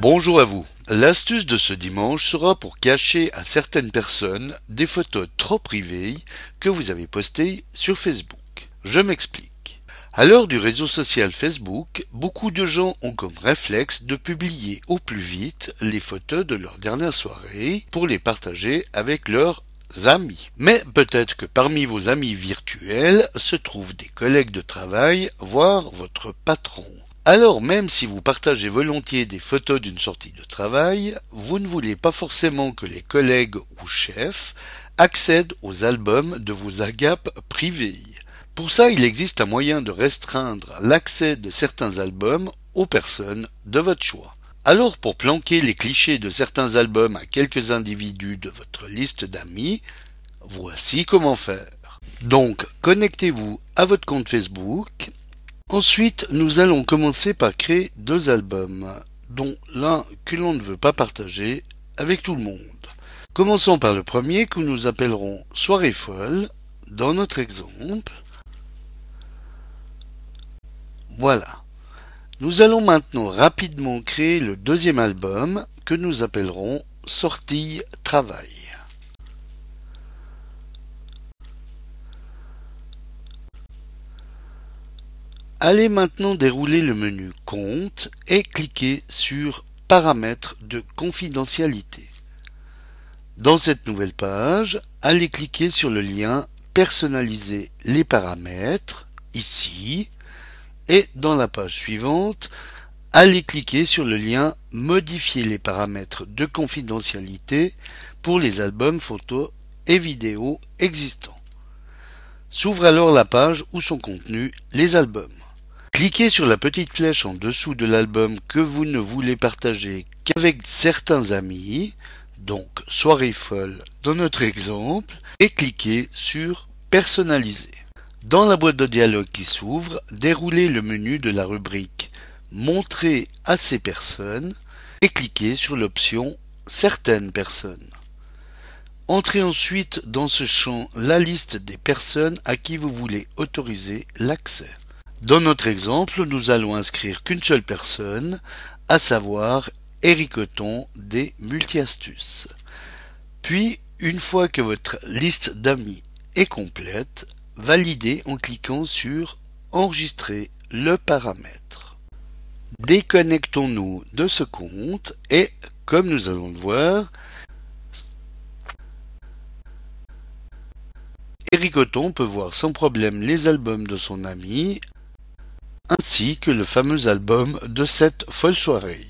Bonjour à vous. L'astuce de ce dimanche sera pour cacher à certaines personnes des photos trop privées que vous avez postées sur Facebook. Je m'explique. À l'heure du réseau social Facebook, beaucoup de gens ont comme réflexe de publier au plus vite les photos de leur dernière soirée pour les partager avec leurs amis. Mais peut-être que parmi vos amis virtuels se trouvent des collègues de travail, voire votre patron. Alors même si vous partagez volontiers des photos d'une sortie de travail, vous ne voulez pas forcément que les collègues ou chefs accèdent aux albums de vos agapes privées. Pour ça, il existe un moyen de restreindre l'accès de certains albums aux personnes de votre choix. Alors pour planquer les clichés de certains albums à quelques individus de votre liste d'amis, voici comment faire. Donc, connectez-vous à votre compte Facebook Ensuite, nous allons commencer par créer deux albums, dont l'un que l'on ne veut pas partager avec tout le monde. Commençons par le premier que nous appellerons Soirée folle, dans notre exemple. Voilà. Nous allons maintenant rapidement créer le deuxième album que nous appellerons Sortie Travail. Allez maintenant dérouler le menu Compte et cliquez sur Paramètres de confidentialité. Dans cette nouvelle page, allez cliquer sur le lien Personnaliser les paramètres ici et dans la page suivante, allez cliquer sur le lien Modifier les paramètres de confidentialité pour les albums photos et vidéos existants. S'ouvre alors la page où sont contenus les albums. Cliquez sur la petite flèche en dessous de l'album que vous ne voulez partager qu'avec certains amis, donc soirée folle dans notre exemple, et cliquez sur personnaliser. Dans la boîte de dialogue qui s'ouvre, déroulez le menu de la rubrique Montrer à ces personnes et cliquez sur l'option Certaines personnes. Entrez ensuite dans ce champ la liste des personnes à qui vous voulez autoriser l'accès. Dans notre exemple, nous allons inscrire qu'une seule personne, à savoir Eric Othon des Multiastus. Puis, une fois que votre liste d'amis est complète, validez en cliquant sur Enregistrer le paramètre. Déconnectons-nous de ce compte et, comme nous allons le voir, Eric Othon peut voir sans problème les albums de son ami ainsi que le fameux album de cette folle soirée.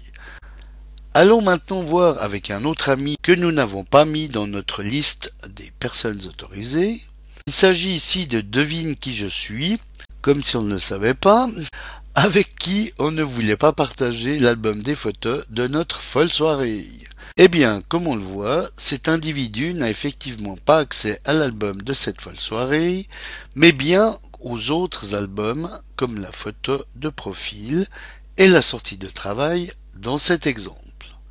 Allons maintenant voir avec un autre ami que nous n'avons pas mis dans notre liste des personnes autorisées. Il s'agit ici de Devine qui je suis, comme si on ne le savait pas, avec qui on ne voulait pas partager l'album des photos de notre folle soirée. Eh bien, comme on le voit, cet individu n'a effectivement pas accès à l'album de cette folle soirée, mais bien aux autres albums comme la photo de profil et la sortie de travail dans cet exemple.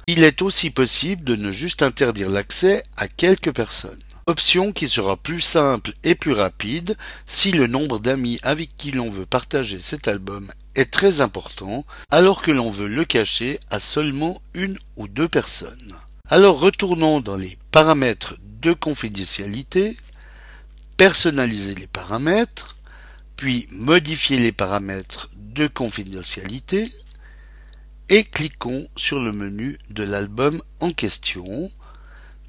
Il est aussi possible de ne juste interdire l'accès à quelques personnes. Option qui sera plus simple et plus rapide si le nombre d'amis avec qui l'on veut partager cet album est très important alors que l'on veut le cacher à seulement une ou deux personnes. Alors retournons dans les paramètres de confidentialité, personnaliser les paramètres, puis modifier les paramètres de confidentialité et cliquons sur le menu de l'album en question,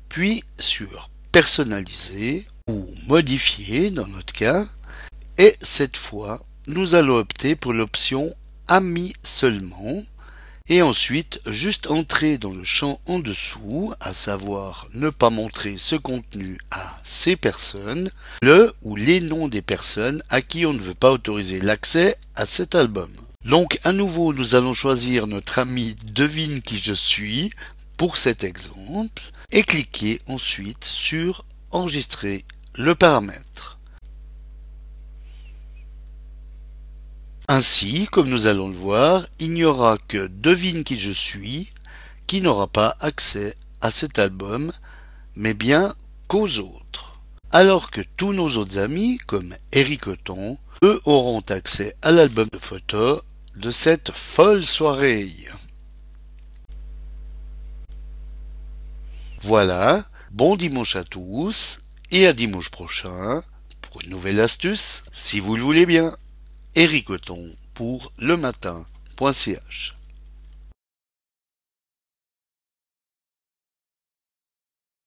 puis sur personnaliser ou modifier dans notre cas, et cette fois nous allons opter pour l'option amis seulement et ensuite juste entrer dans le champ en dessous, à savoir ne pas montrer ce contenu à ces personnes, le ou les noms des personnes à qui on ne veut pas autoriser l'accès à cet album. Donc à nouveau nous allons choisir notre ami devine qui je suis pour cet exemple et cliquer ensuite sur enregistrer le paramètre. Ainsi, comme nous allons le voir, il n'y aura que Devine qui je suis qui n'aura pas accès à cet album, mais bien qu'aux autres. Alors que tous nos autres amis, comme Eric Othon, eux auront accès à l'album de photos de cette folle soirée. Voilà, bon dimanche à tous et à dimanche prochain pour une nouvelle astuce, si vous le voulez bien. Eric pour le matin.ch